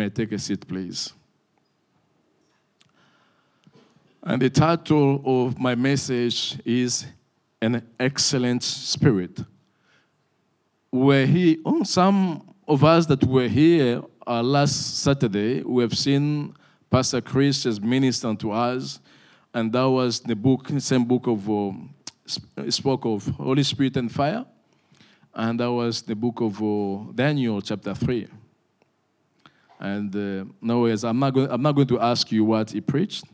May take a seat, please? And the title of my message is An Excellent Spirit. We're here, oh, some of us that were here uh, last Saturday, we have seen Pastor Chris has ministered to us, and that was the book, same book of, um, spoke of Holy Spirit and fire, and that was the book of uh, Daniel, chapter 3. And uh, no, I'm not, going, I'm not going to ask you what he preached,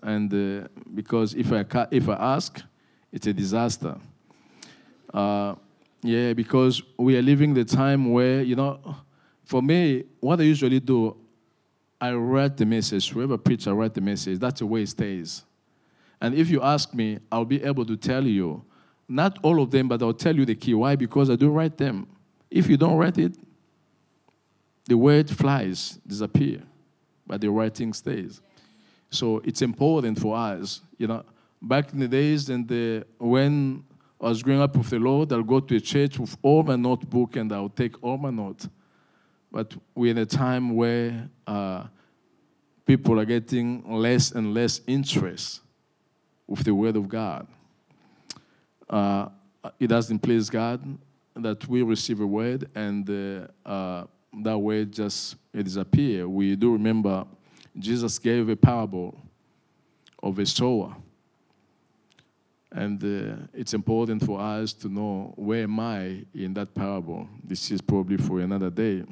and uh, because if I, if I ask, it's a disaster. Uh, yeah, because we are living the time where, you know, for me, what I usually do, I write the message. Whoever preach, I write the message. That's the way it stays. And if you ask me, I'll be able to tell you, not all of them, but I'll tell you the key. Why? Because I do write them. If you don't write it, the word flies, disappear, but the writing stays. So it's important for us. You know, back in the days and the, when I was growing up with the Lord, I'll go to a church with all my notebook and I'll take all my notes. But we're in a time where uh, people are getting less and less interest with the Word of God. Uh, it doesn't please God that we receive a word and uh, uh that word just it disappear. We do remember Jesus gave a parable of a sower. And uh, it's important for us to know where am I in that parable. This is probably for another day.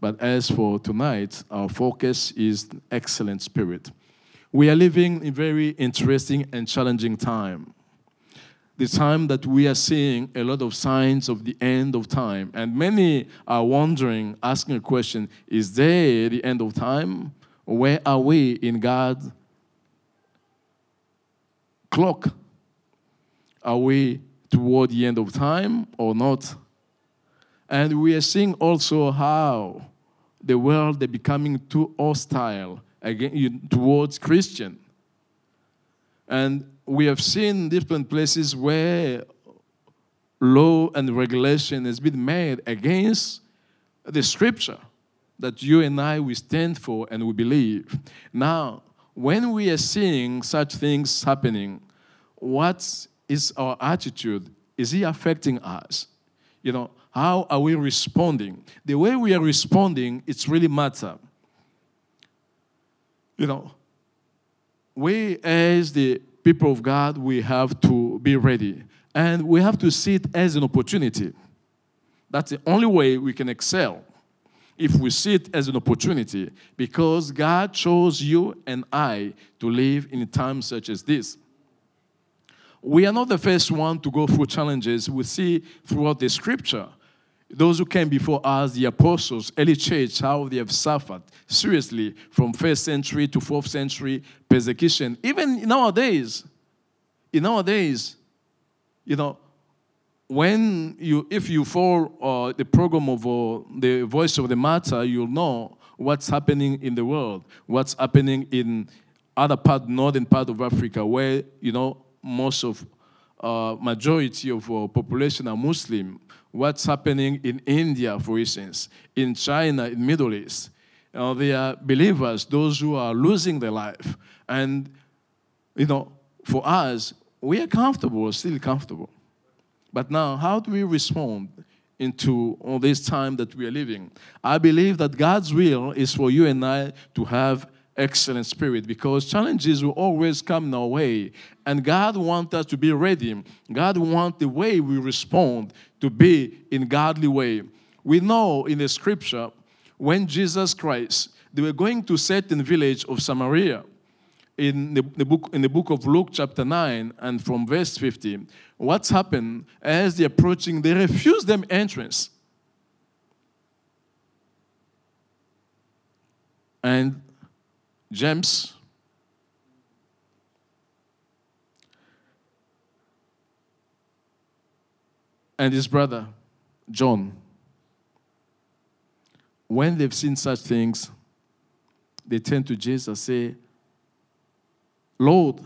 But as for tonight, our focus is excellent spirit. We are living in very interesting and challenging time. The time that we are seeing a lot of signs of the end of time. And many are wondering, asking a question, is there the end of time? Where are we in God's clock? Are we toward the end of time or not? And we are seeing also how the world is becoming too hostile again, towards Christian. And we have seen different places where law and regulation has been made against the scripture that you and I we stand for and we believe. Now, when we are seeing such things happening, what is our attitude? Is it affecting us? You know, how are we responding? The way we are responding, it's really matter. You know, we as the people of God, we have to be ready. And we have to see it as an opportunity. That's the only way we can excel if we see it as an opportunity because God chose you and I to live in times such as this. We are not the first one to go through challenges. We see throughout the scripture those who came before us, the apostles, early church, how they have suffered seriously from first century to fourth century persecution. Even nowadays, in nowadays, you know, when you, if you follow uh, the program of uh, the Voice of the Martyrs, you'll know what's happening in the world, what's happening in other part, northern part of Africa, where you know most of uh, majority of uh, population are Muslim. What's happening in India, for instance, in China, in Middle East, uh, they are believers, those who are losing their life, and you know, for us, we are comfortable, still comfortable. But now, how do we respond into all this time that we are living? I believe that God's will is for you and I to have excellent spirit because challenges will always come our way and god wants us to be ready god wants the way we respond to be in godly way we know in the scripture when jesus christ they were going to certain village of samaria in the, the, book, in the book of Luke, chapter 9, and from verse 50, what's happened as they're approaching, they refuse them entrance. And James, and his brother, John, when they've seen such things, they turn to Jesus and say, Lord,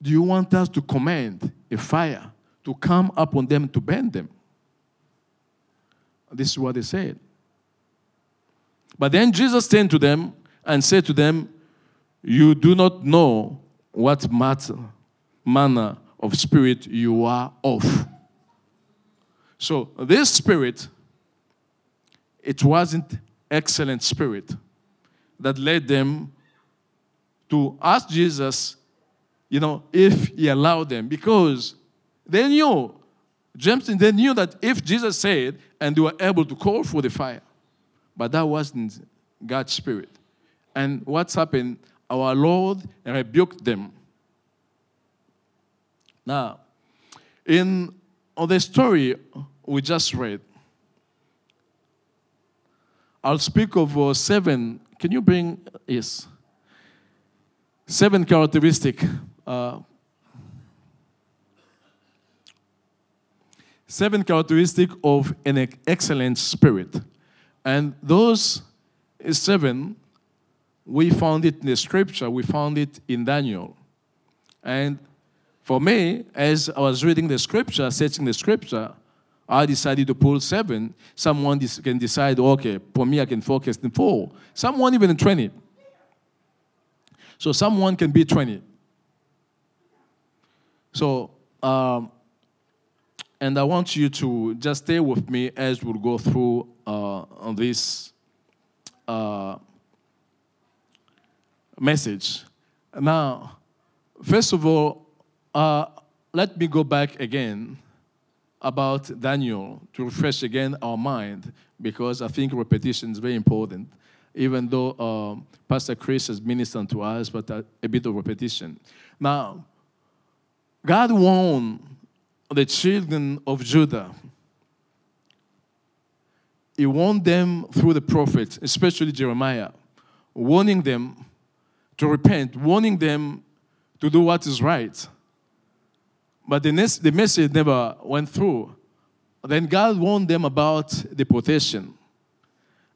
do you want us to command a fire to come upon them to burn them? This is what they said. But then Jesus turned to them and said to them, You do not know what matter, manner of spirit you are of. So this spirit, it wasn't excellent spirit that led them to ask Jesus, you know, if he allowed them, because they knew, James, they knew that if Jesus said, and they were able to call for the fire, but that wasn't God's spirit. And what's happened? Our Lord rebuked them. Now, in the story we just read, I'll speak of uh, seven. Can you bring, yes, seven characteristic. Uh, seven characteristic of an excellent spirit. And those seven, we found it in the scripture, we found it in Daniel. And for me, as I was reading the scripture, searching the scripture, I decided to pull seven. Someone can decide, okay, for me, I can focus in four. Someone even in 20. So someone can be 20. So, um, and I want you to just stay with me as we'll go through uh, on this uh, message. Now, first of all, uh, let me go back again about Daniel to refresh again our mind because I think repetition is very important, even though uh, Pastor Chris has ministered to us, but a, a bit of repetition. Now, God warned the children of Judah he warned them through the prophets, especially Jeremiah, warning them to repent, warning them to do what is right. But the, next, the message never went through. Then God warned them about the protection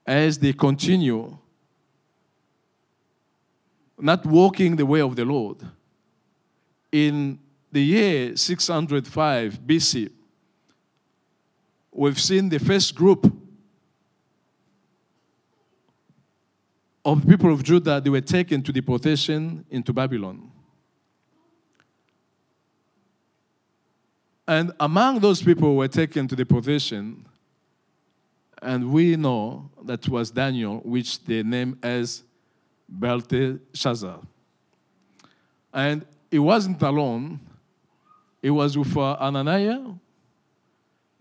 as they continue not walking the way of the Lord. In the year 605 BC, we've seen the first group of people of Judah, they were taken to deportation into Babylon. And among those people were taken to deportation, and we know that was Daniel, which they named as Belteshazzar. And he wasn't alone. He was with uh, Ananiah,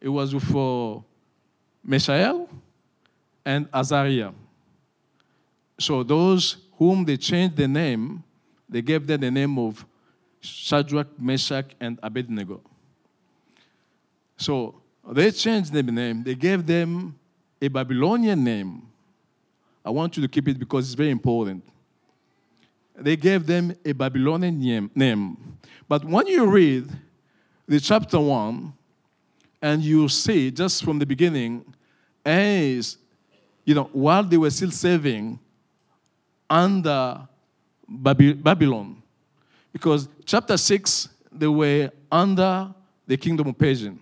he was with uh, Mishael, and Azariah. So those whom they changed the name, they gave them the name of Shadrach, Meshach, and Abednego. So they changed the name. They gave them a Babylonian name. I want you to keep it because it's very important. They gave them a Babylonian name. But when you read the chapter 1, and you see just from the beginning, as you know, while they were still serving under Babylon. Because chapter 6, they were under the kingdom of Persian.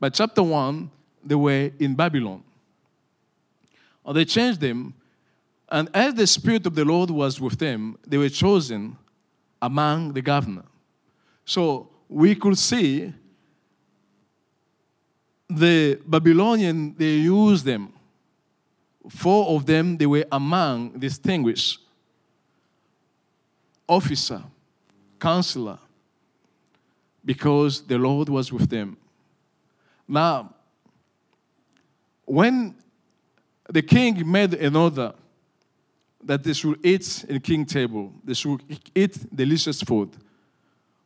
But chapter 1, they were in Babylon. Or they changed them, and as the Spirit of the Lord was with them, they were chosen among the governor. So we could see the Babylonian, they used them four of them, they were among distinguished officer, counselor, because the Lord was with them. Now, when the king made an order that they should eat in king table, they should eat delicious food,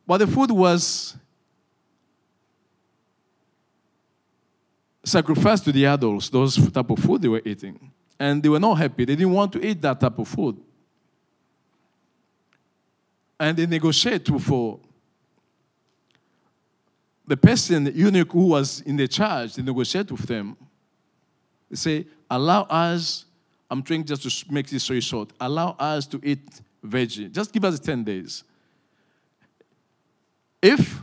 but the food was sacrificed to the idols, those type of food they were eating. And they were not happy. They didn't want to eat that type of food. And they negotiated for the person, the eunuch who was in the charge, they negotiated with them. They say, allow us, I'm trying just to make this very short, allow us to eat veggie. Just give us 10 days. If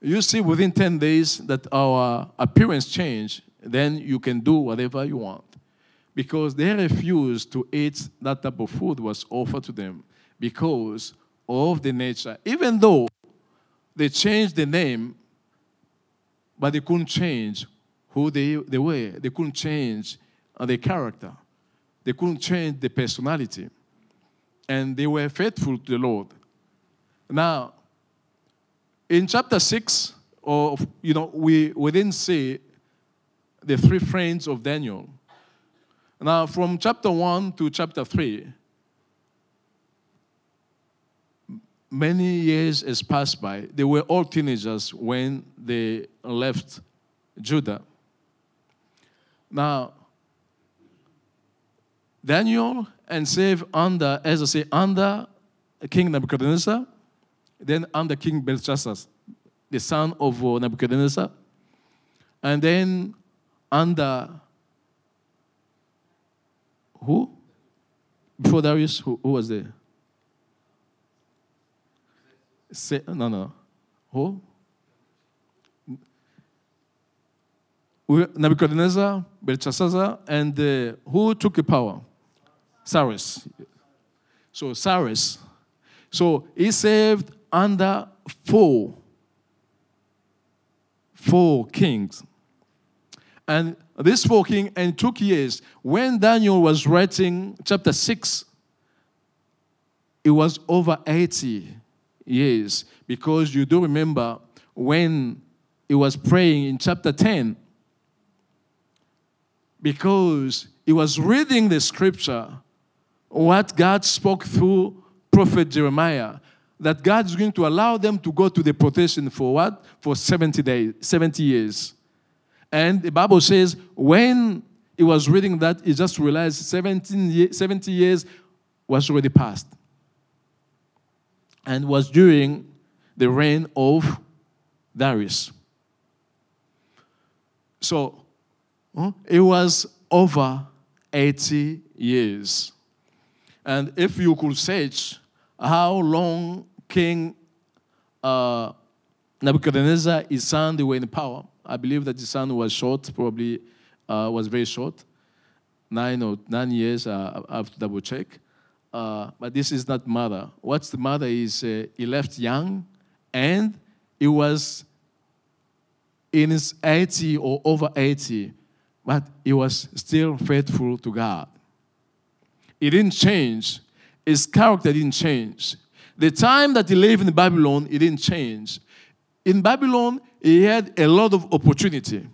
you see within 10 days that our appearance change, then you can do whatever you want. because they refused to eat that type of food was offered to them because of the nature. Even though they changed the name, but they couldn't change who they, they were. They couldn't change uh, their character. They couldn't change the personality. And they were faithful to the Lord. Now, in chapter 6, of, you know, we, we didn't see the three friends of Daniel. Now, from chapter 1 to chapter 3, many years has passed by. They were all teenagers when they left Judah. Now, Daniel and served under, as I say, under King Nebuchadnezzar, then under King Belshazzar, the son of Nebuchadnezzar, and then under who? Before Darius, who, who was there? Say, no, no. Who? Nebuchadnezzar, Belshazzar, and uh, who took the power? Cyrus. So Cyrus. So he served under four, four kings. And this four kings, and took years. When Daniel was writing chapter 6, it was over 80 years. Because you do remember when he was praying in chapter 10, because he was reading the scripture what God spoke through prophet Jeremiah that God is going to allow them to go to the protection for what? For 70 days, 70 years. And the Bible says when he was reading that, he just realized 17, 70 years was already passed. And was during the reign of Darius. So it was over 80 years. And if you could search how long King uh, Nebuchadnezzar, his son, they were in power, I believe that his son was short, probably uh, was very short. Nine or nine years, uh, I have to double check. Uh, but this is not mother. What's the mother is uh, he left young and he was in his 80 or over 80, but he was still faithful to God. He didn't change. His character didn't change. The time that he lived in Babylon, he didn't change. In Babylon, he had a lot of opportunity.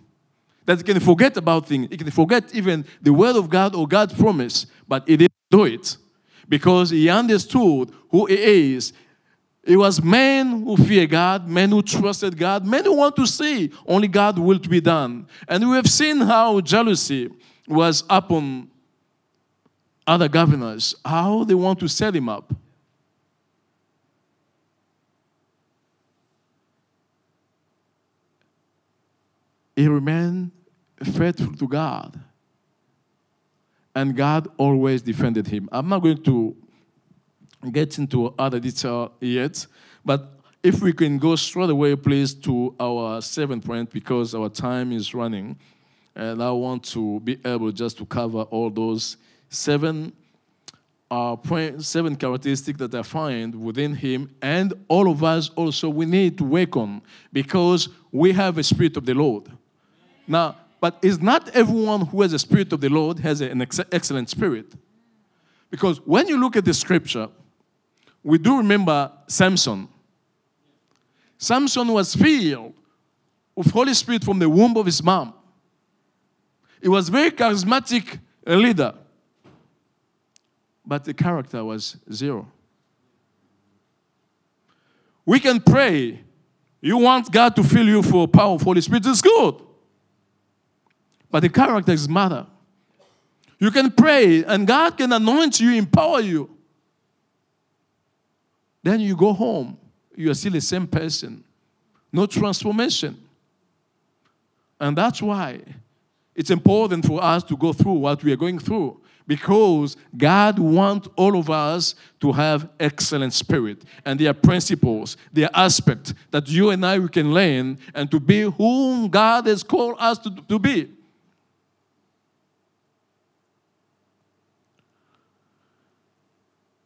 That he can forget about things. He can forget even the word of God or God's promise, but he didn't do it because he understood who he is. It was men who fear God, men who trusted God, men who want to see only God will be done. And we have seen how jealousy was upon other governors, how they want to set him up. He remained faithful to God. And God always defended him. I'm not going to get into other detail yet, but if we can go straight away, please, to our seventh point because our time is running. And I want to be able just to cover all those seven uh, point, seven characteristics that I find within him, and all of us also we need to work on because we have a spirit of the Lord. Now, but it's not everyone who has a spirit of the Lord has an ex- excellent spirit. Because when you look at the scripture, we do remember Samson. Samson was filled with Holy Spirit from the womb of his mom. He was very charismatic leader but the character was zero. We can pray. You want God to fill you for power of Holy Spirit, it's good. But the character is matter. You can pray and God can anoint you, empower you. Then you go home, you are still the same person. No transformation. And that's why it's important for us to go through what we are going through because God wants all of us to have excellent spirit and their principles, their aspect that you and I we can learn and to be whom God has called us to, to be.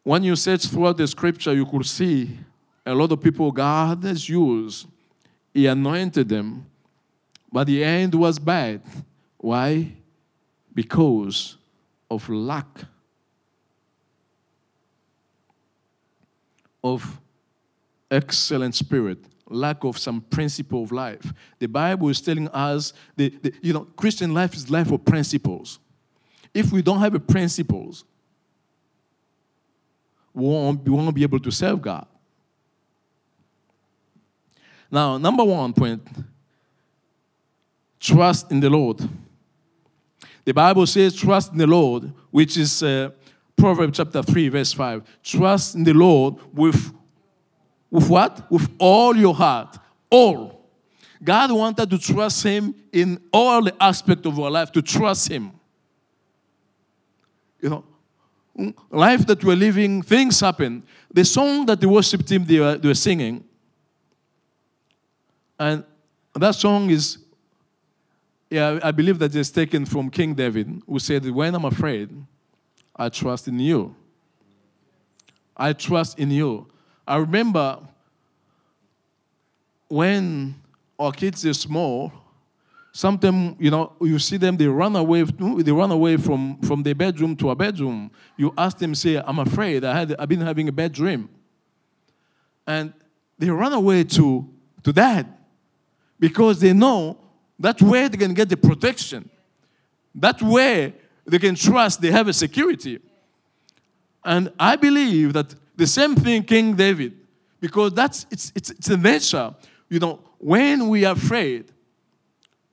When you search throughout the scripture, you could see a lot of people God has used. He anointed them, but the end was bad. Why? Because of lack of excellent spirit, lack of some principle of life. The Bible is telling us that, you know Christian life is life of principles. If we don't have the principles, we won't, won't be able to serve God. Now, number one point trust in the Lord. The Bible says, trust in the Lord, which is uh, Proverbs chapter 3, verse 5. Trust in the Lord with, with what? With all your heart. All. God wanted to trust Him in all the aspects of our life, to trust Him. You know, life that we're living, things happen. The song that the worship team they were, they were singing, and that song is, yeah, I believe that it's taken from King David, who said, When I'm afraid, I trust in you. I trust in you. I remember when our kids are small, Sometimes, you know, you see them, they run away, they run away from, from their bedroom to a bedroom. You ask them, say, I'm afraid, I had, I've been having a bad dream. And they run away to, to that because they know that's where they can get the protection. That's where they can trust they have a security. And I believe that the same thing King David, because that's it's it's, it's a nature. You know, when we are afraid,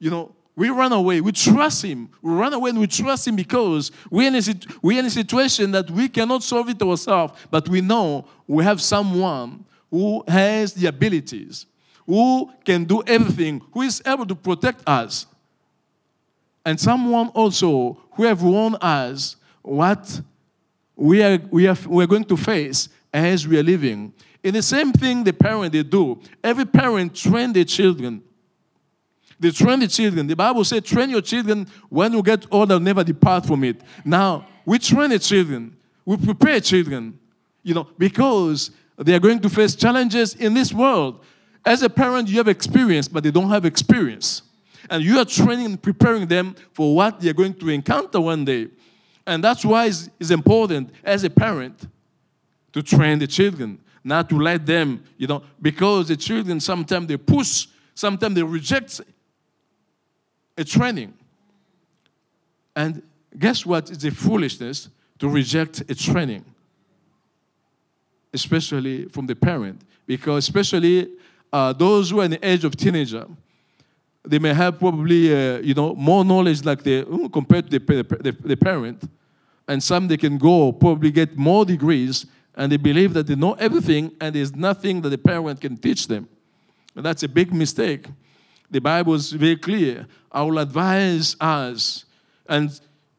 you know, we run away. We trust Him. We run away and we trust Him because we're in, a, we're in a situation that we cannot solve it ourselves, but we know we have someone who has the abilities, who can do everything, who is able to protect us. And someone also who have warned us what we are, we are, we are going to face as we are living. In the same thing the parent they do. Every parent train their children they train the children. The Bible says, train your children when you get older, never depart from it. Now, we train the children. We prepare children, you know, because they are going to face challenges in this world. As a parent, you have experience, but they don't have experience. And you are training and preparing them for what they are going to encounter one day. And that's why it's, it's important as a parent to train the children, not to let them, you know, because the children sometimes they push, sometimes they reject a training. And guess what? It's a foolishness to reject a training, especially from the parent, because especially uh, those who are in the age of teenager, they may have probably uh, you know more knowledge like they uh, compared to the, the, the parent, and some they can go probably get more degrees, and they believe that they know everything, and there's nothing that the parent can teach them. And that's a big mistake. The Bible is very clear. I will advise us, and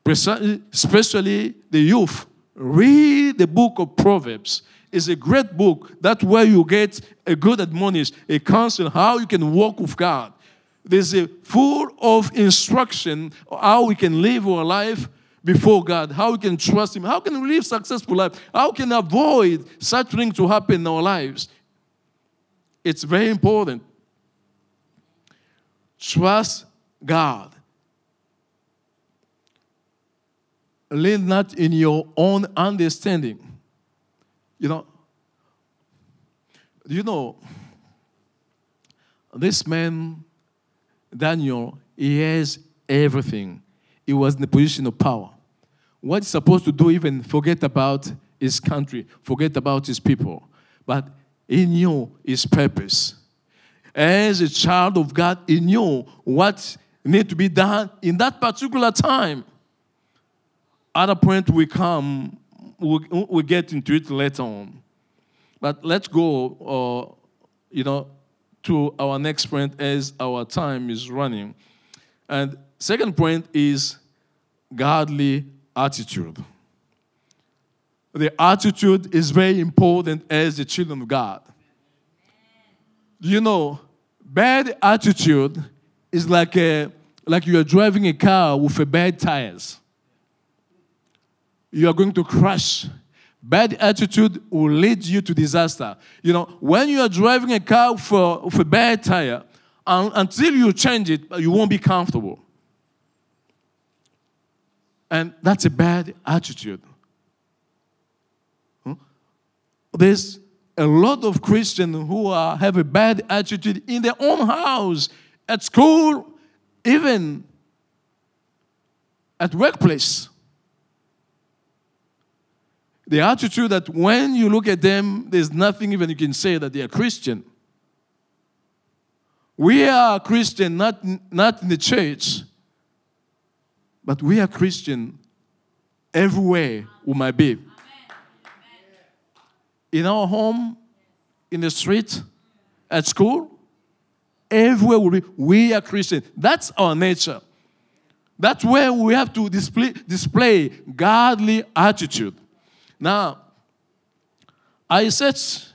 especially the youth, read the book of Proverbs. It's a great book. That's where you get a good admonition, a counsel, how you can walk with God. There's a full of instruction how we can live our life before God, how we can trust Him, how can we live successful life, how can avoid such things to happen in our lives. It's very important. Trust God. Lean not in your own understanding. You know, you know, this man, Daniel, he has everything. He was in the position of power. What he's supposed to do, even forget about his country, forget about his people. But he knew his purpose as a child of God, he knew what needed to be done in that particular time. Other point we come, we we'll get into it later on. But let's go, uh, you know, to our next point as our time is running. And second point is godly attitude. The attitude is very important as the children of God. You know, bad attitude is like a, like you are driving a car with a bad tires. You are going to crash. Bad attitude will lead you to disaster. You know, when you are driving a car for, with a bad tire, um, until you change it, you won't be comfortable. And that's a bad attitude. Hmm? There's a lot of Christians who are, have a bad attitude in their own house, at school, even at workplace. The attitude that when you look at them, there's nothing even you can say that they are Christian. We are Christian, not, not in the church, but we are Christian everywhere we might be. In our home, in the street, at school, everywhere we we are Christian. That's our nature. That's where we have to display, display godly attitude. Now, I searched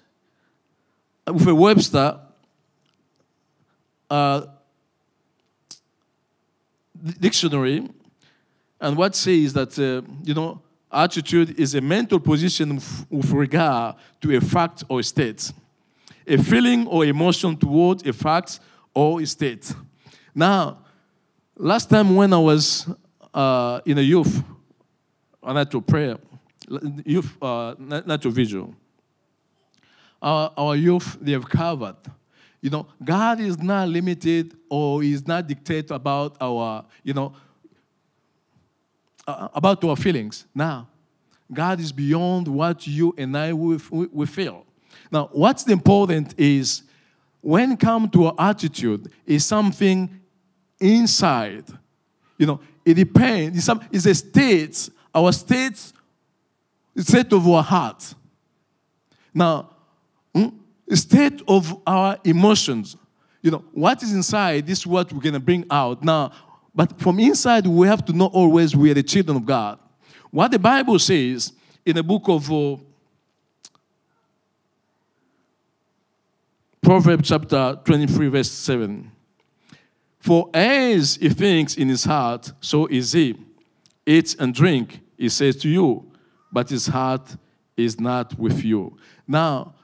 with a Webster uh, dictionary, and what says that uh, you know attitude is a mental position with regard to a fact or state, a feeling or emotion towards a fact or state. Now, last time when I was uh, in a youth, I had to prayer youth uh, natural visual. Our, our youth, they have covered. You know, God is not limited or is not dictated about our, you know, uh, about our feelings. Now, God is beyond what you and I we, we feel. Now, what's important is when come to our attitude is something inside. You know, it depends. It's, some, it's a state. Our states state of our heart. Now, hmm, state of our emotions. You know, what is inside, this is what we're going to bring out. Now, but from inside, we have to know always we are the children of God. What the Bible says in the book of uh, Proverbs chapter 23, verse 7. For as he thinks in his heart, so is he. Eat and drink, he says to you but his heart is not with you. Now,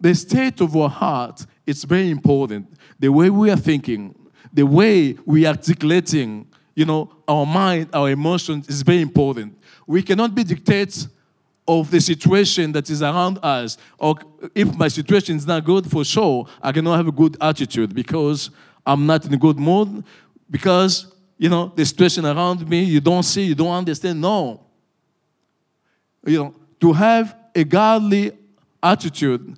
the state of our heart is very important. The way we are thinking, the way we are articulating, you know, our mind, our emotions is very important. We cannot be dictates of the situation that is around us. Or if my situation is not good, for sure, I cannot have a good attitude because I'm not in a good mood. Because, you know, the situation around me, you don't see, you don't understand. No you know, to have a godly attitude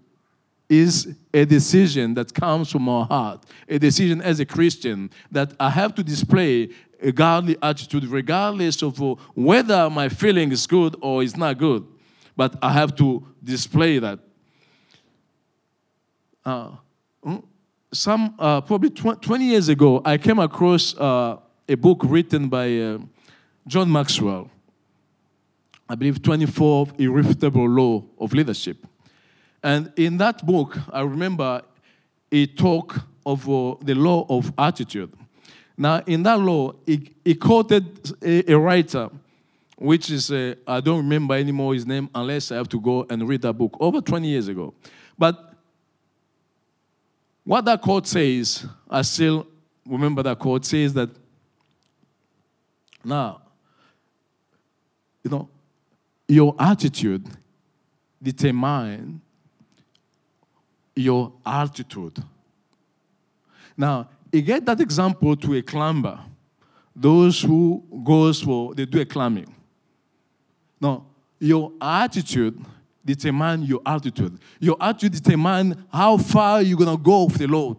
is a decision that comes from our heart, a decision as a Christian that I have to display a godly attitude regardless of whether my feeling is good or is not good. But I have to display that. Uh, hmm, some uh, probably tw- 20 years ago, I came across uh, a book written by uh, John Maxwell. I believe, 24 irrefutable law of leadership. And in that book, I remember he talked of uh, the law of attitude. Now, in that law, he, he quoted a, a, writer, which is, uh, I don't remember anymore his name unless I have to go and read that book, over 20 years ago. But what that quote says, I still remember that quote says that, now, you know, your attitude determine your altitude. Now, you get that example to a climber. Those who goes for, they do a climbing. Now, your attitude determine your altitude. Your attitude determine how far you're going to go with the load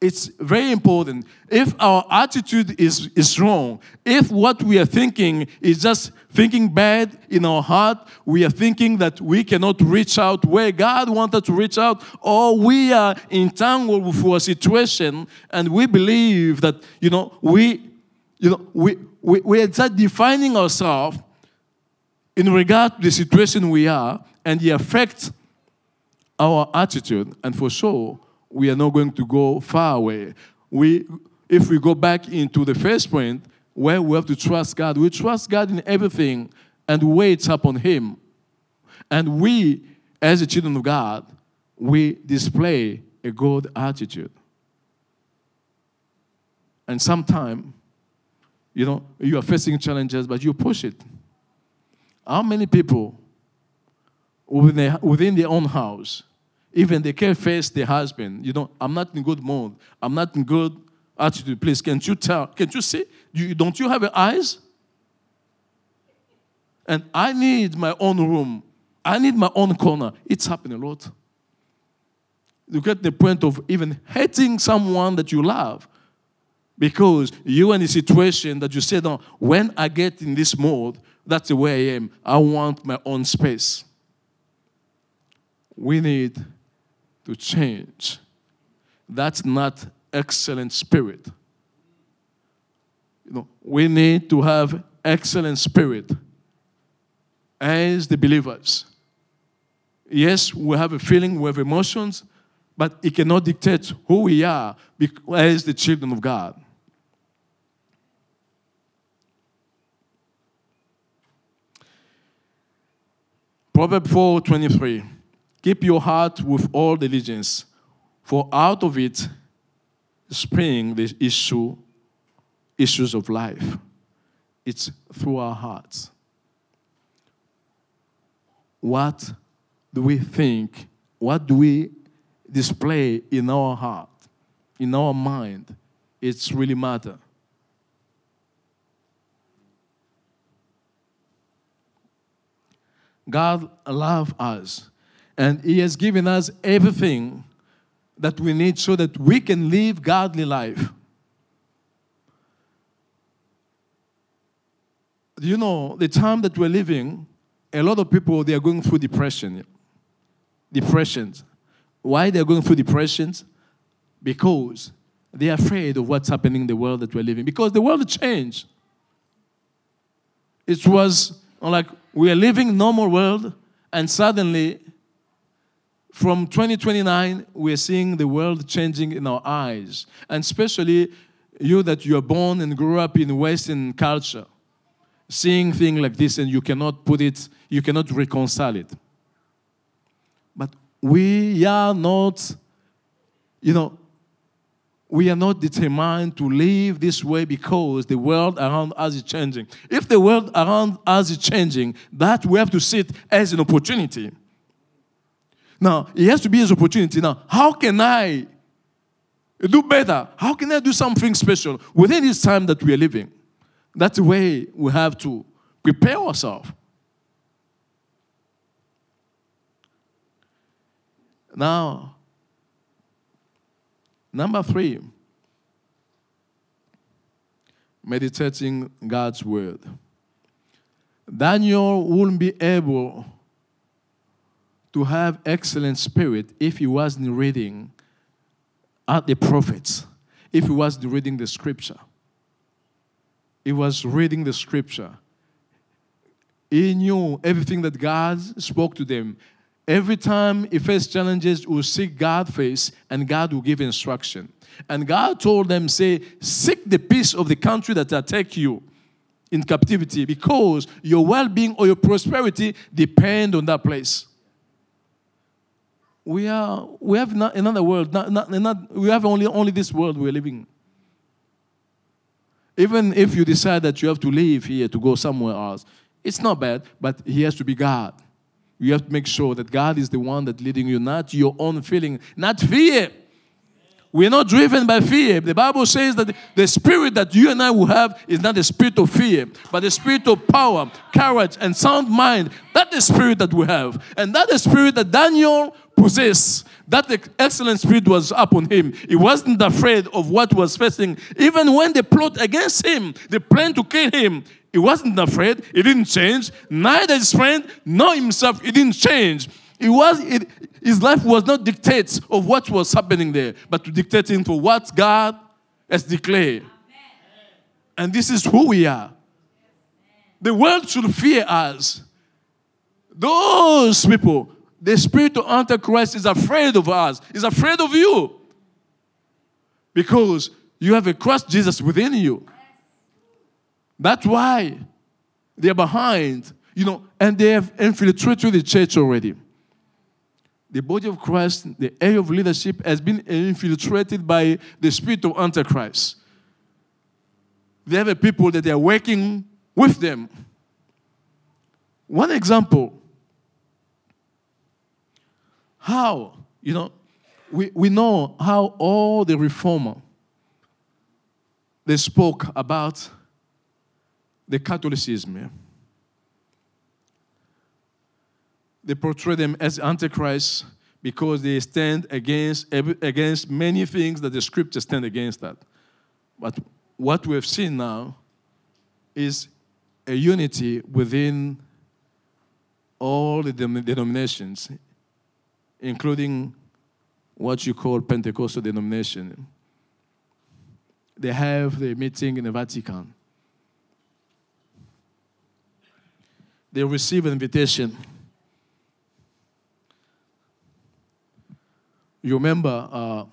it's very important. If our attitude is, is wrong, if what we are thinking is just thinking bad in our heart, we are thinking that we cannot reach out where God wanted to reach out, or we are entangled with a situation and we believe that, you know, we, you know, we, we, we are just defining ourselves in regard to the situation we are and the effect our attitude, and for sure, we are not going to go far away. We, if we go back into the first point, where we have to trust God, we trust God in everything and wait upon Him. And we, as the children of God, we display a good attitude. And sometimes, you know, you are facing challenges, but you push it. How many people within their, within their own house, even they can't face their husband, you know, I'm not in good mood, I'm not in good attitude, please, can't you tell, can't you see? You, don't you have eyes? And I need my own room. I need my own corner. It's happening a lot. You get the point of even hating someone that you love because you're in a situation that you said, when I get in this mode, that's the way I am. I want my own space. We need to change. That's not excellent spirit. You know, we need to have excellent spirit as the believers. Yes, we have a feeling, we have emotions, but it cannot dictate who we are as the children of God. Proverbs 4 23. Keep your heart with all diligence, for out of it spring the issue, issues of life. It's through our hearts. What do we think? What do we display in our heart, in our mind? It's really matter. God loves us, and He has given us everything that we need so that we can live godly life. You know, the time that we're living, a lot of people they are going through depression. Depressions. Why they're going through depressions? Because they're afraid of what's happening in the world that we're living. Because the world changed. It was like we are living normal world, and suddenly, from 2029, we're seeing the world changing in our eyes, and especially you that you are born and grew up in Western culture, seeing things like this, and you cannot put it, you cannot reconcile it. But we are not, you know, we are not determined to live this way because the world around us is changing. If the world around us is changing, that we have to see it as an opportunity. Now, it has to be his opportunity. Now, how can I do better? How can I do something special within this time that we are living? That's the way we have to prepare ourselves. Now, Number three, meditating God's word. Daniel wouldn't be able to have excellent spirit if he wasn't reading at the prophets, if he wasn't reading the scripture. He was reading the scripture. He knew everything that God spoke to them. Every time he faced challenges, he will seek God's face and God will give instruction. And God told them, say, seek the peace of the country that attack you in captivity because your well-being or your prosperity depend on that place. We are we have not another world, not, not, not, we have only, only this world we're living. Even if you decide that you have to leave here to go somewhere else, it's not bad, but he has to be God. You have to make sure that God is the one that's leading you, not your own feeling, not fear. We're not driven by fear. The Bible says that the spirit that you and I will have is not the spirit of fear, but the spirit of power, courage, and sound mind. That's the spirit that we have. And that's the spirit that Daniel possessed. That the excellent spirit was upon him. He wasn't afraid of what was facing. Even when they plot against him, they plan to kill him, he wasn't afraid. He didn't change. Neither his friend nor himself. He didn't change. It was, it, his life was not dictates of what was happening there, but to dictate into what God has declared. Amen. And this is who we are. The world should fear us. Those people, the spirit of Antichrist is afraid of us, is afraid of you. Because you have a Christ Jesus within you. That's why they're behind You know, and they have infiltrated the church already. The body of Christ, the area of leadership, has been infiltrated by the spirit of Antichrist. They have a people that they are working with them. One example how, you know, we, we know how all the reformer they spoke about the Catholicism. They portray them as antichrist because they stand against, against many things that the scriptures stand against that. But what we have seen now is a unity within all the denominations, including what you call Pentecostal denomination. They have the meeting in the Vatican. They receive an invitation. You remember uh,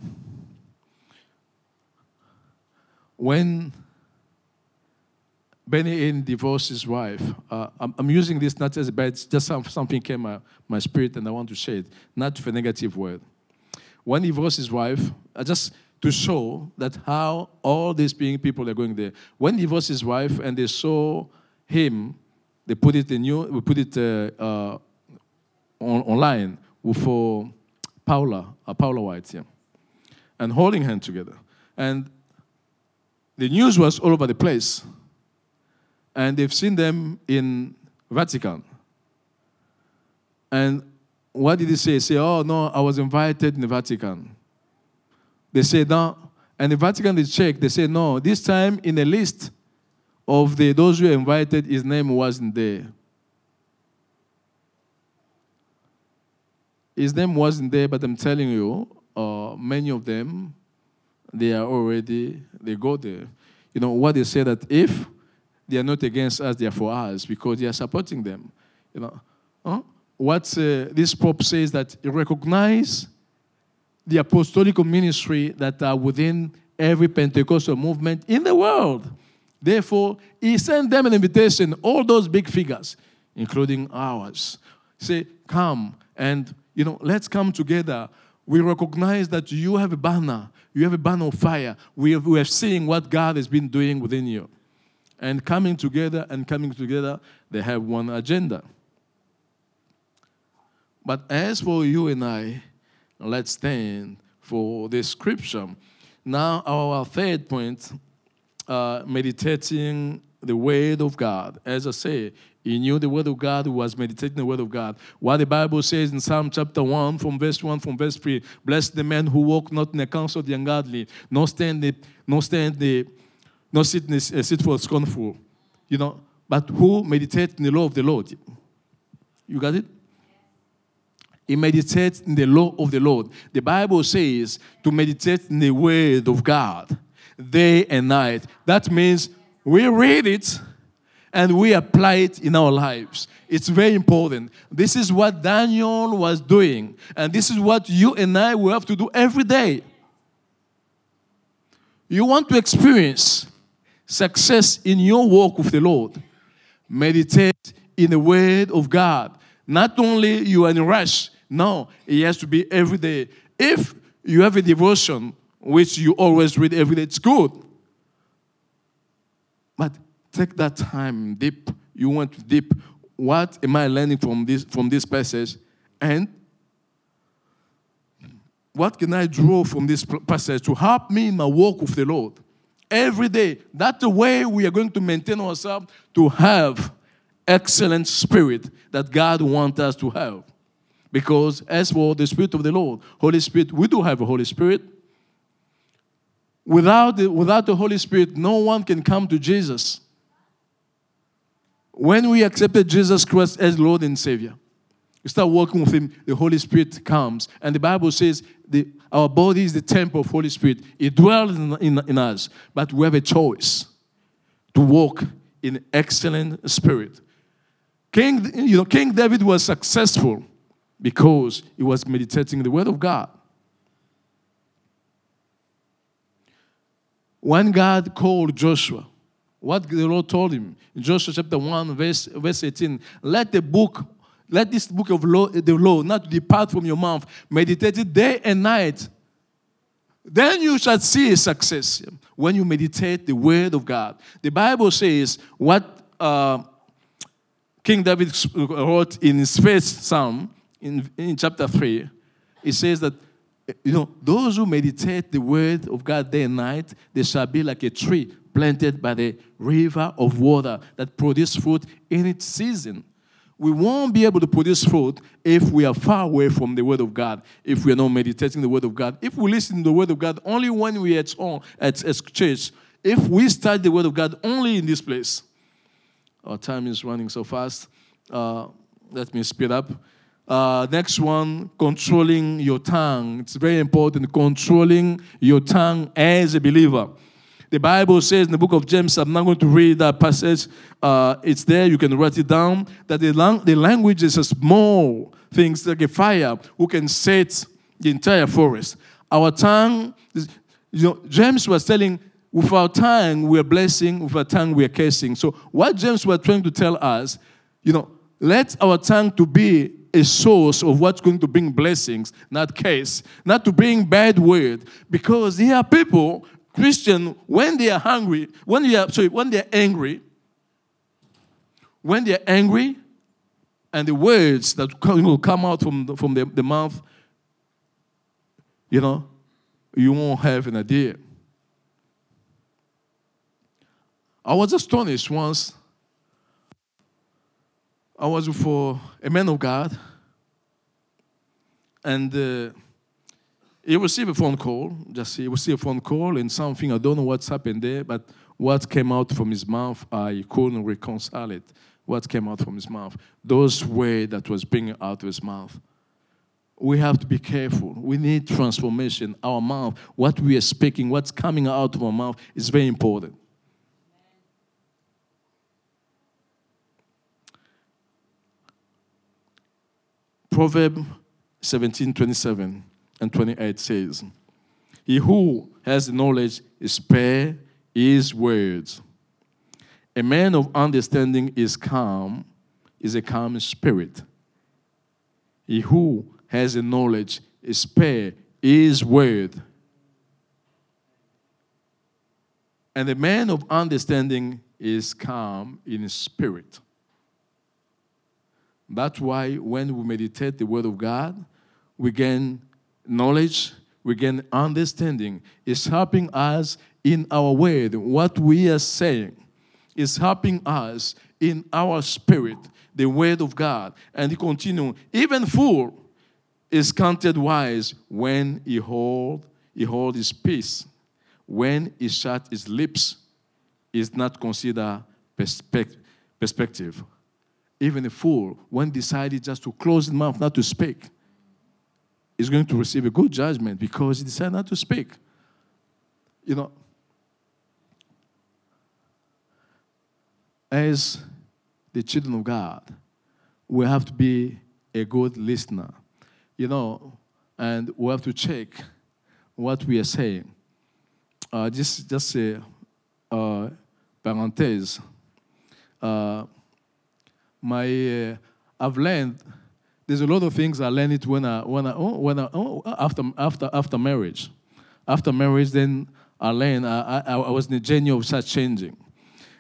when Benny Hinn divorced his wife. Uh, I'm, I'm, using this not as a bad, just some, something came my, my spirit and I want to share it, not with a negative word. When he divorced his wife, I just to show that how all these being people are going there. When he divorced his wife and they saw him, they put it in new, we put it uh, uh, on, online for Paula, uh, Paula White, yeah, and holding hand together. And the news was all over the place and they've seen them in Vatican. And what did he say? Say, oh no, I was invited in the Vatican. They said no, and the Vatican they checked. They said no. This time in the list of the those who were invited, his name wasn't there. His name wasn't there, but I'm telling you, uh, many of them, they are already they go there. You know what they say that if they are not against us, they are for us because they are supporting them. You know, huh? what uh, this Pope says that he recognize the apostolic ministry that are within every Pentecostal movement in the world. Therefore, he sent them an invitation, all those big figures, including ours. Say, come and you know, let's come together. We recognize that you have a banner, you have a banner of fire. We have, we have seen what God has been doing within you and coming together and coming together, they have one agenda. But as for you and I, let's stand for the scripture. Now, our third point, uh, meditating the word of God. As I say, he knew the word of God, who was meditating the word of God. What the Bible says in Psalm chapter 1, from verse 1, from verse 3 Bless the man who walk not in the counsel of the ungodly, nor stand the, nor stand the not sit, uh, sit for scornful, you know, but who meditate in the law of the Lord. You got it? He meditates in the law of the Lord. The Bible says to meditate in the word of God day and night. That means we read it and we apply it in our lives. It's very important. This is what Daniel was doing, and this is what you and I will have to do every day. You want to experience success in your walk with the Lord, meditate in the Word of God. Not only you are in rush, no, it has to be every day. If you have a devotion which you always read every day, it's good. But take that time deep. You want to deep. What am I learning from this from this passage? And what can I draw from this passage to help me in my walk with the Lord? Every day. That's the way we are going to maintain ourselves to have excellent spirit that God wants us to have. Because as for the Spirit of the Lord, Holy Spirit, we do have a Holy Spirit. Without the, without the Holy Spirit, no one can come to Jesus. When we accepted Jesus Christ as Lord and Savior, we start working with Him, the Holy Spirit comes. And the Bible says the, our body is the temple of Holy Spirit. It dwells in, in, in us, but we have a choice to walk in excellent spirit. King, you know, King David was successful because he was meditating the Word of God. When God called Joshua, What the Lord told him in Joshua chapter 1, verse, verse 18 let the book, let this book of law, the law not depart from your mouth, meditate it day and night. Then you shall see success when you meditate the word of God. The Bible says what uh, King David wrote in his first psalm in, in chapter 3. It says that you know, those who meditate the word of God day and night, they shall be like a tree planted by the river of water that produce fruit in its season. We won't be able to produce fruit if we are far away from the Word of God, if we are not meditating the Word of God. If we listen to the Word of God only when we are at home, at, at church, if we study the Word of God only in this place, our time is running so fast. Uh, let me speed up. Uh, next one, controlling your tongue. It's very important, controlling your tongue as a believer. The Bible says in the book of James, I'm not going to read that passage. Uh, it's there, you can write it down. That the, lang- the language is a small things like a fire who can set the entire forest. Our tongue, you know, James was telling, with our tongue we're blessing, with our tongue we're cursing. So what James was trying to tell us, you know, let our tongue to be a source of what's going to bring blessings, not curse, not to bring bad word. Because there are people, Christian, when they are hungry, when they are sorry, when they are angry, when they are angry, and the words that will come out from the, from the, the mouth, you know, you won't have an idea. I was astonished once I was for a man of God, and uh, he received a phone call. Just he received a phone call and something. I don't know what's happened there, but what came out from his mouth, I couldn't reconcile it. What came out from his mouth? Those words that was being out of his mouth. We have to be careful. We need transformation. Our mouth, what we are speaking, what's coming out of our mouth is very important. Proverb 17, 27 and 28 says, He who has knowledge is spare his words. A man of understanding is calm, is a calm spirit. He who has knowledge spare his word. And a man of understanding is calm in spirit. That's why when we meditate the Word of God, we gain knowledge, we gain understanding. It's helping us in our word, what we are saying. is helping us in our spirit, the Word of God. And he continue, even fool is counted wise when he hold, he hold his peace. When he shut his lips, is not considered perspective even a fool, when decided just to close his mouth, not to speak, is going to receive a good judgment because he decided not to speak. You know, as the children of God, we have to be a good listener, you know, and we have to check what we are saying. Uh, just, just a uh, parenthèse. Uh, my uh, I've learned there's a lot of things I learned it when I when I oh, when I oh, after after after marriage. After marriage, then I learned I, I, I was in the journey of such changing,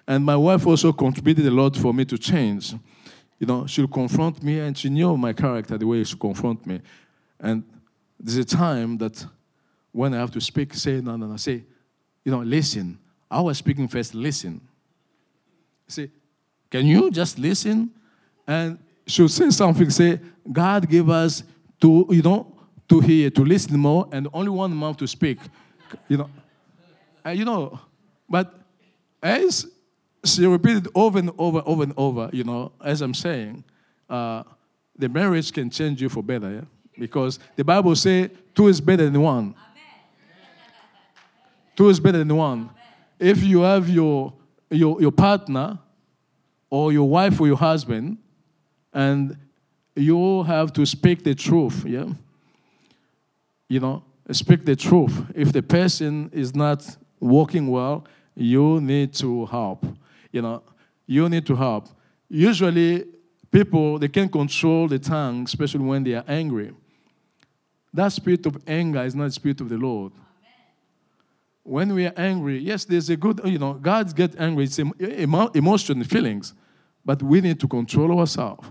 and my wife also contributed a lot for me to change. You know, she'll confront me, and she knew my character the way she confront me, and there's a time that when I have to speak, say no, no, no, say, you know, listen. I was speaking first. Listen. Say, can you just listen? And she'll say something, say, God gave us to, you know, to hear, to listen more, and only one mouth to speak. You know. And you know, but as she repeated over and over, over and over, you know, as I'm saying, uh, the marriage can change you for better, yeah? Because the Bible says two is better than one. Amen. Two is better than one. Amen. If you have your, your, your partner or your wife or your husband, and you have to speak the truth, yeah? You know, speak the truth. If the person is not working well, you need to help. You know, you need to help. Usually, people they can control the tongue, especially when they are angry. That spirit of anger is not the spirit of the Lord. When we are angry, yes, there's a good, you know, God gets angry. It's emo- emotion, feelings, but we need to control ourselves.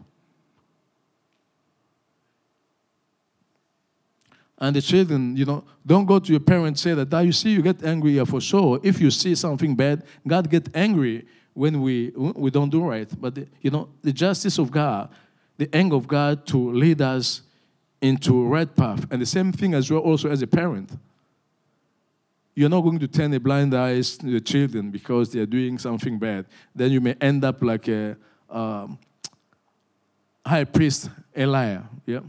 And the children, you know, don't go to your parents say that, you see, you get angry for sure. If you see something bad, God get angry when we, we don't do right. But, the, you know, the justice of God, the anger of God to lead us into right path. And the same thing as well also as a parent. You're not going to turn a blind eyes to the children because they're doing something bad. Then you may end up like a um, high priest Elijah. Yeah.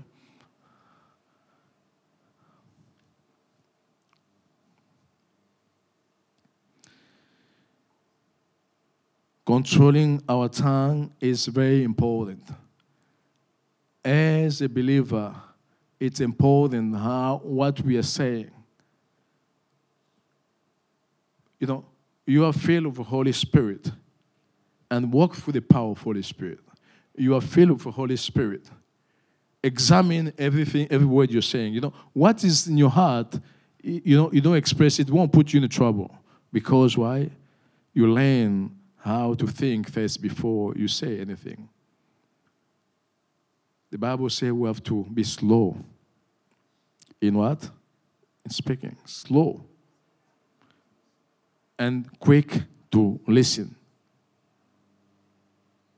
Controlling our tongue is very important. As a believer, it's important how what we are saying. You know, you are filled with the Holy Spirit and walk through the power of Holy Spirit. You are filled with the Holy Spirit. Examine everything, every word you're saying. You know, what is in your heart, you know, you don't express it, won't put you in trouble. Because why? You learn how to think first before you say anything. The Bible says we have to be slow. In what? In speaking. Slow. And quick to listen.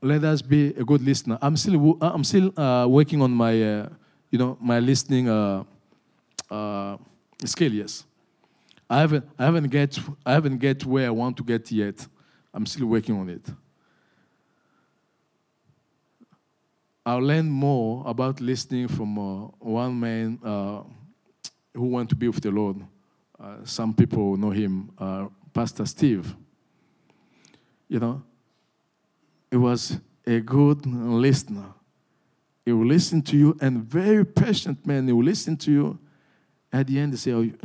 Let us be a good listener. I'm still, I'm still uh, working on my, uh, you know, my listening uh, uh skill. Yes, I haven't, I haven't get, I haven't get where I want to get yet. I'm still working on it. I'll learn more about listening from uh, one man uh, who went to be with the Lord. Uh, some people know him, uh, Pastor Steve. You know, he was a good listener. He will listen to you, and very patient man. He will listen to you. At the end, he say, "Oh, you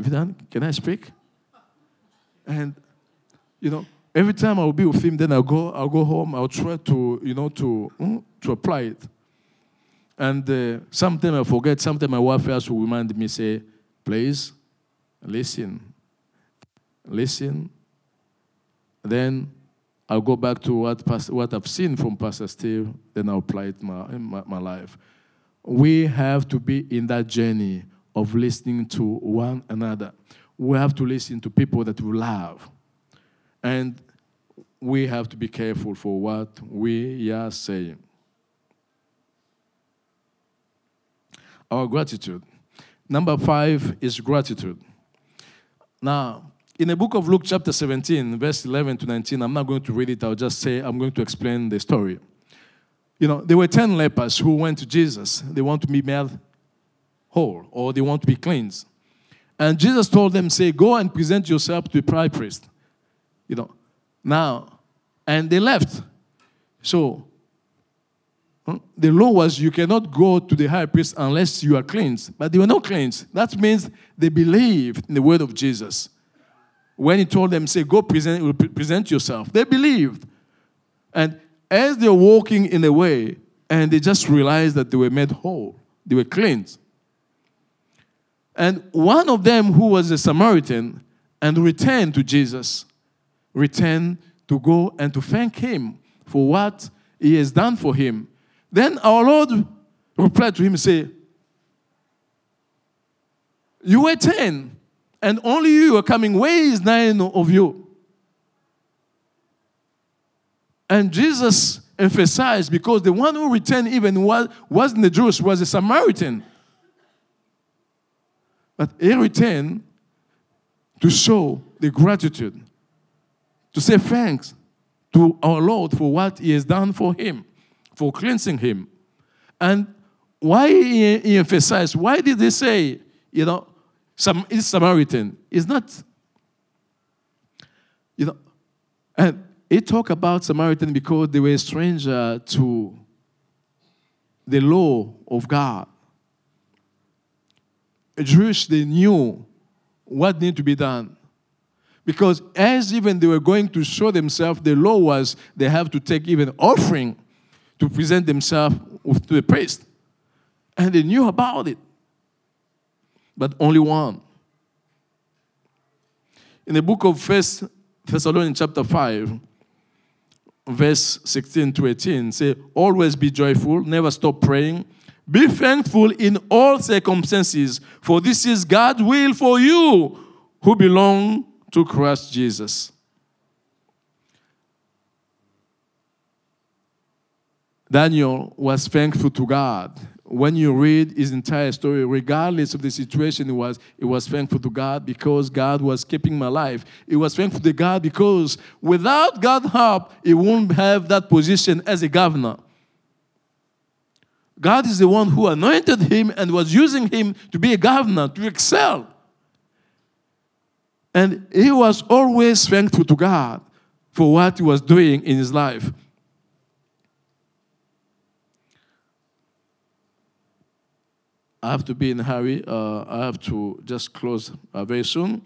done? Can I speak?" And you know, Every time I'll be with him, then I'll go, I'll go home, I'll try to, you know, to, mm, to apply it. And uh, sometimes I forget, sometimes my wife has to remind me, say, please, listen. Listen. Then I'll go back to what, what I've seen from Pastor Steve, then I'll apply it my, in my, my life. We have to be in that journey of listening to one another. We have to listen to people that we love and we have to be careful for what we are saying. Our gratitude. Number five is gratitude. Now, in the book of Luke, chapter 17, verse 11 to 19, I'm not going to read it, I'll just say, I'm going to explain the story. You know, there were 10 lepers who went to Jesus. They want to be made whole or they want to be cleansed. And Jesus told them, say, go and present yourself to the high priest. You know, now, and they left. So, the law was you cannot go to the high priest unless you are cleansed. But they were not cleansed. That means they believed in the word of Jesus. When he told them, say, go present, present yourself, they believed. And as they're walking in the way, and they just realized that they were made whole, they were cleansed. And one of them, who was a Samaritan, and returned to Jesus, return to go and to thank him for what he has done for him. Then our Lord replied to him say, You were 10, and only you are coming. Where is nine of you? And Jesus emphasized because the one who returned even was, wasn't a Jewish, was a Samaritan. But he returned to show the gratitude to say thanks to our Lord for what He has done for him, for cleansing him. And why he, he emphasized, why did they say, you know, some is Samaritan? Is not, you know, and he talked about Samaritan because they were a stranger to the law of God. A Jewish, they knew what needed to be done. Because as even they were going to show themselves, the law was they have to take even offering to present themselves to the priest. And they knew about it. But only one. In the book of First Thessalonians chapter 5, verse 16 to 18, say, always be joyful, never stop praying. Be thankful in all circumstances, for this is God's will for you who belong to Christ Jesus. Daniel was thankful to God. When you read his entire story, regardless of the situation it was, he was thankful to God because God was keeping my life. He was thankful to God because without God's help, he wouldn't have that position as a governor. God is the one who anointed him and was using him to be a governor, to excel. And he was always thankful to God for what he was doing in his life. I have to be in a hurry. Uh, I have to just close uh, very soon.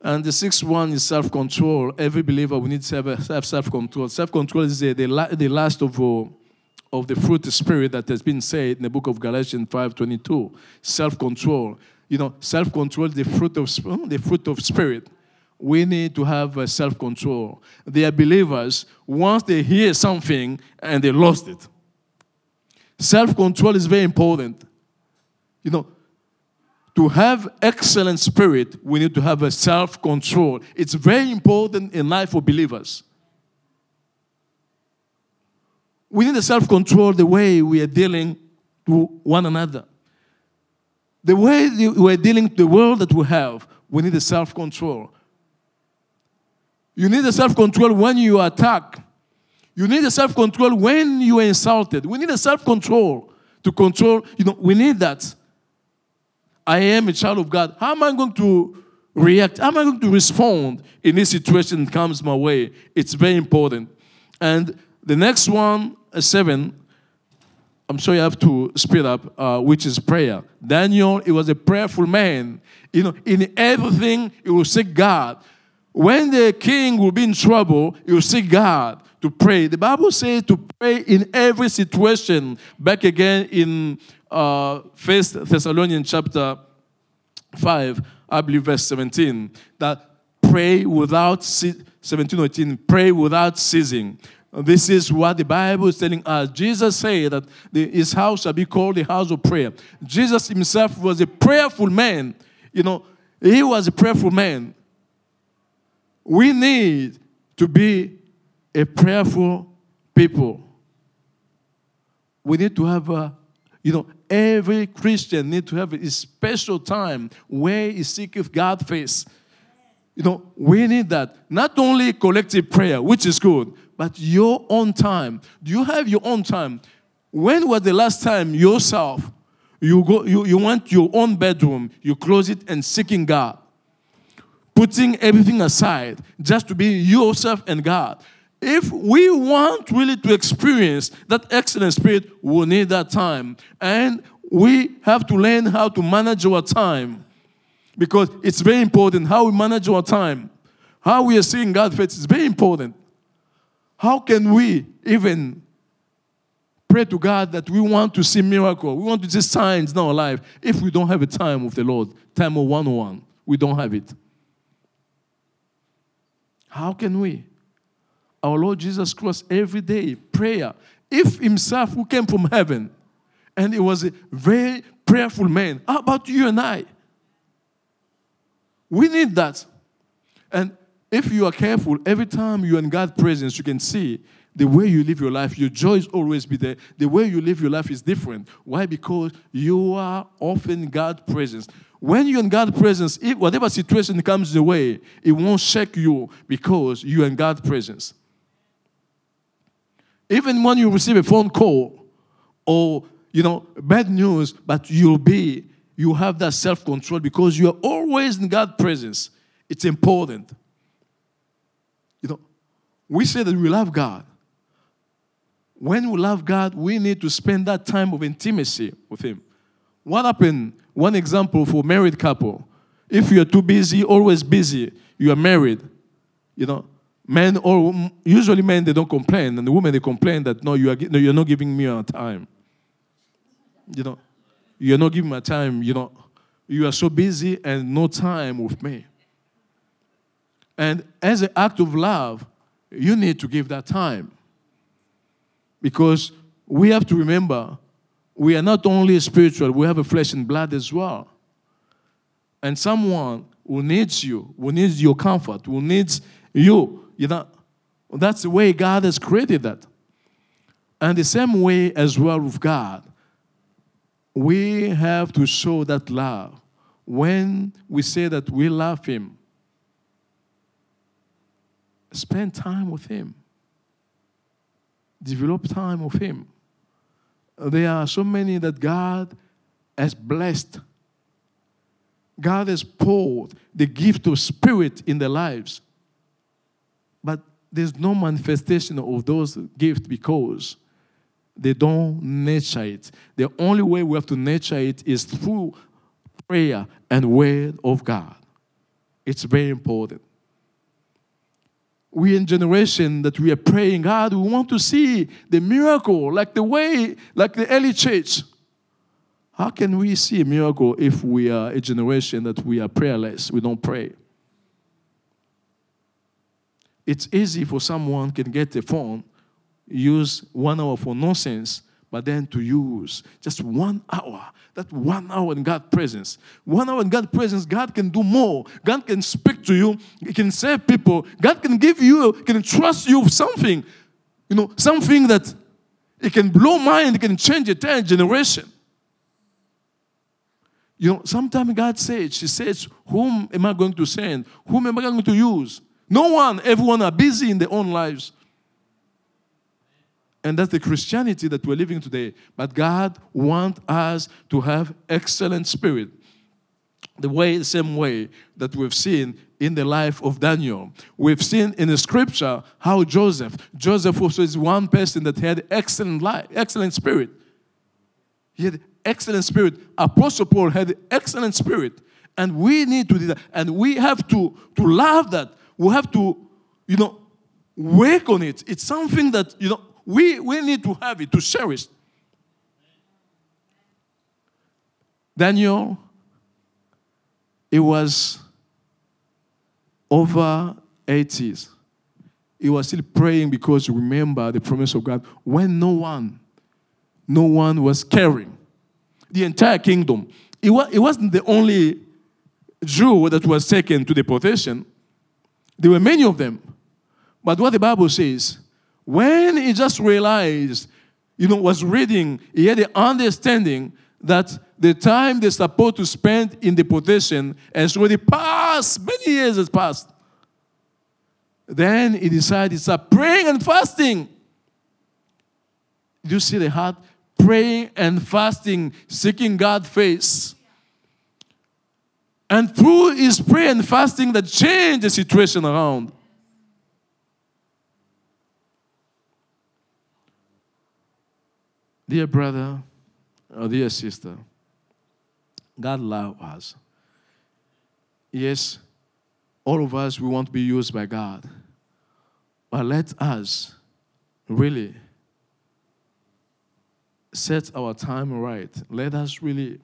And the sixth one is self control. Every believer, we need to have, self control. Self control is the, the, the last of, uh, of the fruit of spirit that has been said in the book of Galatians 5 22. Self control you know, self-control, the fruit of hmm, the fruit of spirit. We need to have uh, self-control. They are believers. Once they hear something and they lost it, self-control is very important. You know, to have excellent spirit, we need to have a self-control. It's very important in life for believers. We need a self-control the way we are dealing to one another. The way we're dealing with the world that we have, we need a self control. You need a self control when you attack. You need a self control when you are insulted. We need a self control to control. You know, we need that. I am a child of God. How am I going to react? How am I going to respond in this situation that comes my way? It's very important. And the next one, uh, seven, I'm sure you have to speed up, uh, which is prayer. Daniel, he was a prayerful man. You know, in everything, he will seek God. When the king will be in trouble, he will seek God to pray. The Bible says to pray in every situation. Back again in uh, First Thessalonians chapter 5, I believe verse 17, that pray without, 17 18, pray without ceasing. This is what the Bible is telling us. Jesus said that his house shall be called the house of prayer. Jesus himself was a prayerful man. You know, he was a prayerful man. We need to be a prayerful people. We need to have a, you know, every Christian need to have a special time where he seeketh God's face. You know, we need that. Not only collective prayer, which is good, but your own time. Do you have your own time? When was the last time yourself you go you, you went your own bedroom, you close it and seeking God? Putting everything aside just to be yourself and God. If we want really to experience that excellent spirit, we need that time. And we have to learn how to manage our time. Because it's very important how we manage our time. How we are seeing God face is very important. How can we even pray to God that we want to see miracle, we want to see signs in our life if we don't have a time with the Lord, time of one-on-one, we don't have it. How can we? Our Lord Jesus Christ every day prayer. If himself who came from heaven and he was a very prayerful man, how about you and I? We need that. And if you are careful, every time you're in God's presence, you can see the way you live your life, your joy is always be there. The way you live your life is different. Why? Because you are often God's presence. When you're in God's presence, if whatever situation comes your way, it won't shake you because you're in God's presence. Even when you receive a phone call or you know bad news, but you'll be you have that self-control because you are always in God's presence. It's important. You we say that we love God. When we love God, we need to spend that time of intimacy with Him. What happened? One example for married couple. If you're too busy, always busy, you are married, you know, men or usually men they don't complain, and the women they complain that no, you are no, you're not giving me a time. You know, you're not giving me time. You know, you are so busy and no time with me. And as an act of love, you need to give that time. Because we have to remember we are not only spiritual, we have a flesh and blood as well. And someone who needs you, who needs your comfort, who needs you, you know, that's the way God has created that. And the same way as well with God, we have to show that love. When we say that we love Him, spend time with Him, develop time with Him. There are so many that God has blessed. God has poured the gift of spirit in their lives. But there's no manifestation of those gifts because they don't nurture it. The only way we have to nurture it is through prayer and word of God. It's very important. We in generation that we are praying, God, we want to see the miracle like the way, like the early church. How can we see a miracle if we are a generation that we are prayerless? We don't pray. It's easy for someone can get a phone, use one hour for nonsense, but then to use just one hour that one hour in God's presence. One hour in God's presence, God can do more. God can speak to you. He can save people. God can give you, can trust you with something. You know, something that it can blow mind, it can change entire generation. You know, sometimes God says, She says, Whom am I going to send? Whom am I going to use? No one, everyone are busy in their own lives. And that's the Christianity that we're living today. But God wants us to have excellent spirit. The way, the same way that we've seen in the life of Daniel. We've seen in the scripture how Joseph, Joseph also is one person that had excellent life, excellent spirit. He had excellent spirit. Apostle Paul had excellent spirit. And we need to do that. And we have to, to love that. We have to, you know, work on it. It's something that, you know, we, we need to have it, to cherish. Daniel, it was over 80s. He was still praying because remember the promise of God when no one, no one was caring. The entire kingdom. It, was, it wasn't the only Jew that was taken to deportation. There were many of them. But what the Bible says, when he just realized, you know, was reading, he had the understanding that the time they're supposed to spend in deportation has already passed, many years has passed. Then he decided to start praying and fasting. Do you see the heart? Praying and fasting, seeking God's face. And through his prayer and fasting, that changed the situation around. Dear brother or dear sister, God loves us. Yes, all of us, we want to be used by God. But let us really set our time right. Let us really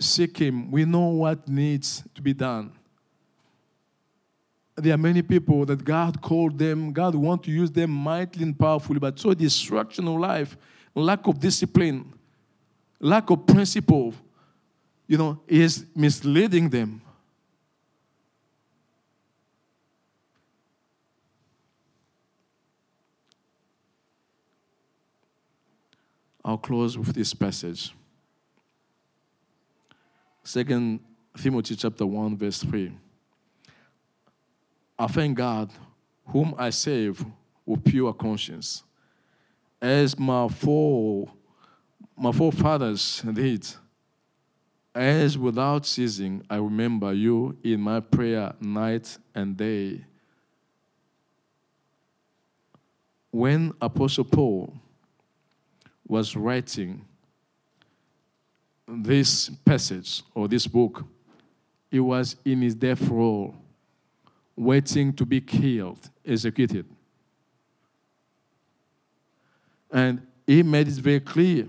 seek Him. We know what needs to be done there are many people that God called them, God want to use them mightily and powerfully, but so destruction of life, lack of discipline, lack of principle, you know, is misleading them. I'll close with this passage. Second Timothy chapter 1, verse 3. I thank God, whom I save with pure conscience, as my fore, my forefathers did. As without ceasing, I remember you in my prayer night and day. When Apostle Paul was writing this passage or this book, he was in his death row, waiting to be killed, executed. And he made it very clear.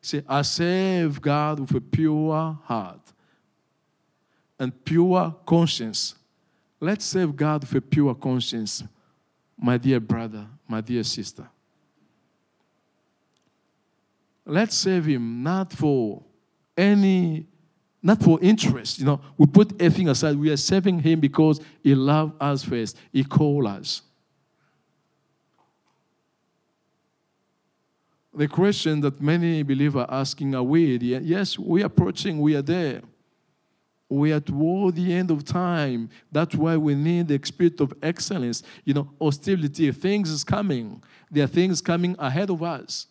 Said, I serve God with a pure heart and pure conscience. Let's serve God with a pure conscience, my dear brother, my dear sister. Let's serve Him not for any, not for interest. You know, we put everything aside. We are serving Him because He loved us first. He called us. The question that many believers are asking are we? Yes, we are approaching, we are there. We are toward the end of time. That's why we need the spirit of excellence. You know, hostility, things is coming. There are things coming ahead of us.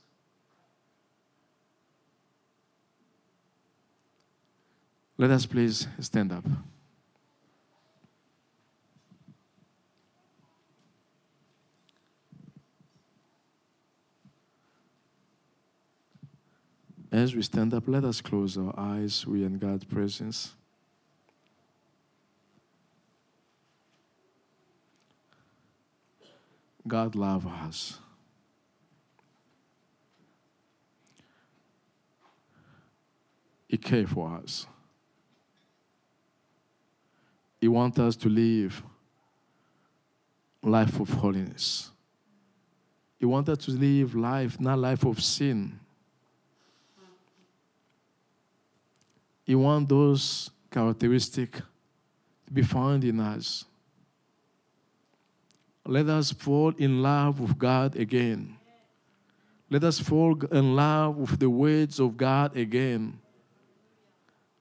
Let us please stand up. As we stand up, let us close our eyes. We in God's presence. God loves us. He cares for us. He wants us to live life of holiness. He wants us to live life, not life of sin. He wants those characteristics to be found in us. Let us fall in love with God again. Let us fall in love with the words of God again.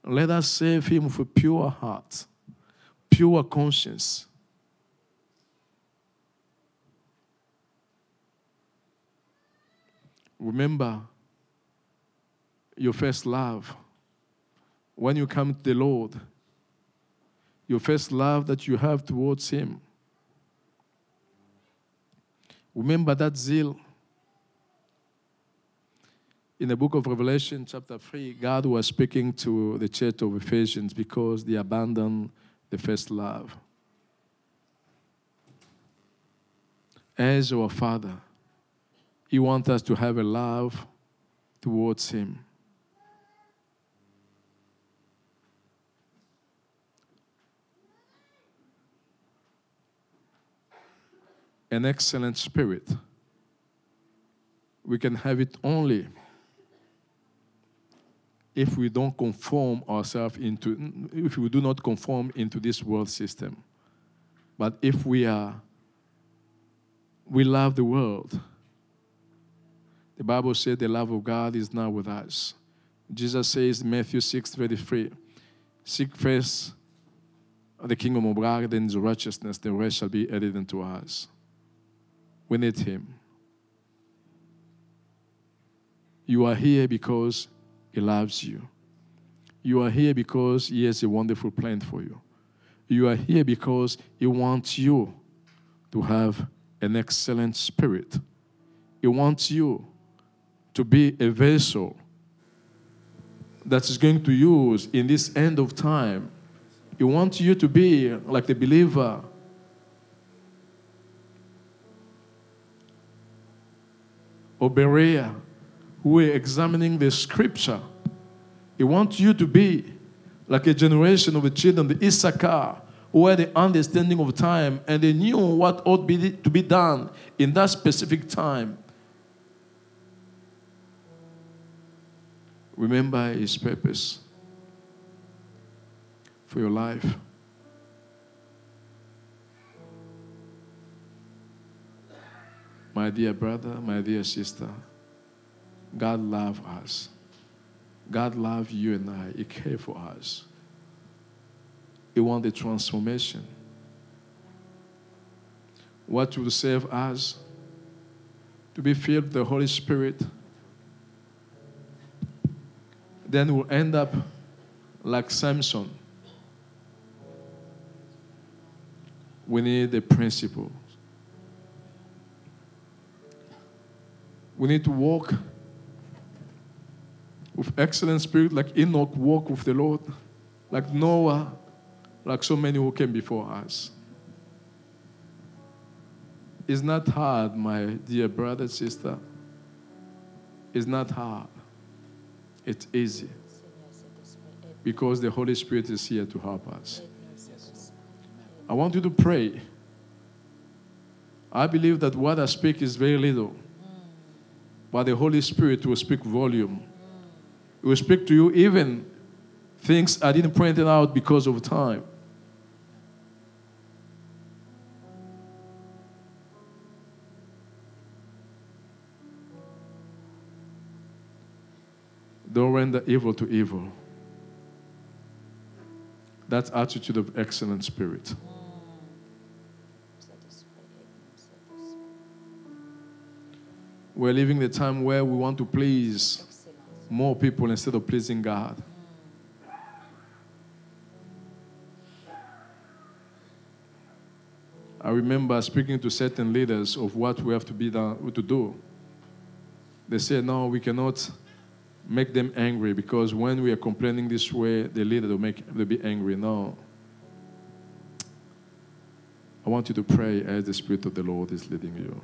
Let us serve Him with a pure heart pure conscience. Remember your first love. When you come to the Lord, your first love that you have towards Him. Remember that zeal. In the book of Revelation, chapter 3, God was speaking to the church of Ephesians because they abandoned the first love. As our Father, He wants us to have a love towards Him. An excellent spirit. We can have it only if we don't conform ourselves into, if we do not conform into this world system. But if we are, we love the world. The Bible said the love of God is now with us. Jesus says, Matthew 6 33, Seek first the kingdom of God and his righteousness, the rest shall be added unto us. We need Him. You are here because he loves you. You are here because He has a wonderful plan for you. You are here because He wants you to have an excellent spirit. He wants you to be a vessel that is going to use in this end of time. He wants you to be like the believer. Or Are examining the scripture. He wants you to be like a generation of children, the Issachar, who had the understanding of time and they knew what ought be to be done in that specific time. Remember his purpose for your life. My dear brother, my dear sister. God loves us. God loves you and I. He cares for us. He wants the transformation. What will save us? To be filled with the Holy Spirit. Then we'll end up like Samson. We need the principle. We need to walk with excellent spirit, like Enoch walked with the Lord, like Noah like so many who came before us. It's not hard, my dear brother, sister. It's not hard. It's easy because the Holy Spirit is here to help us. I want you to pray. I believe that what I speak is very little, but the Holy Spirit will speak volume. It will speak to you even things I didn't point it out because of time. Don't render evil to evil. That's attitude of excellent spirit. We're living the time where we want to please more people instead of pleasing God. I remember speaking to certain leaders of what we have to be done, to do. They said, "No, we cannot make them angry because when we are complaining this way, the leader will make they'll be angry." No. I want you to pray as the Spirit of the Lord is leading you.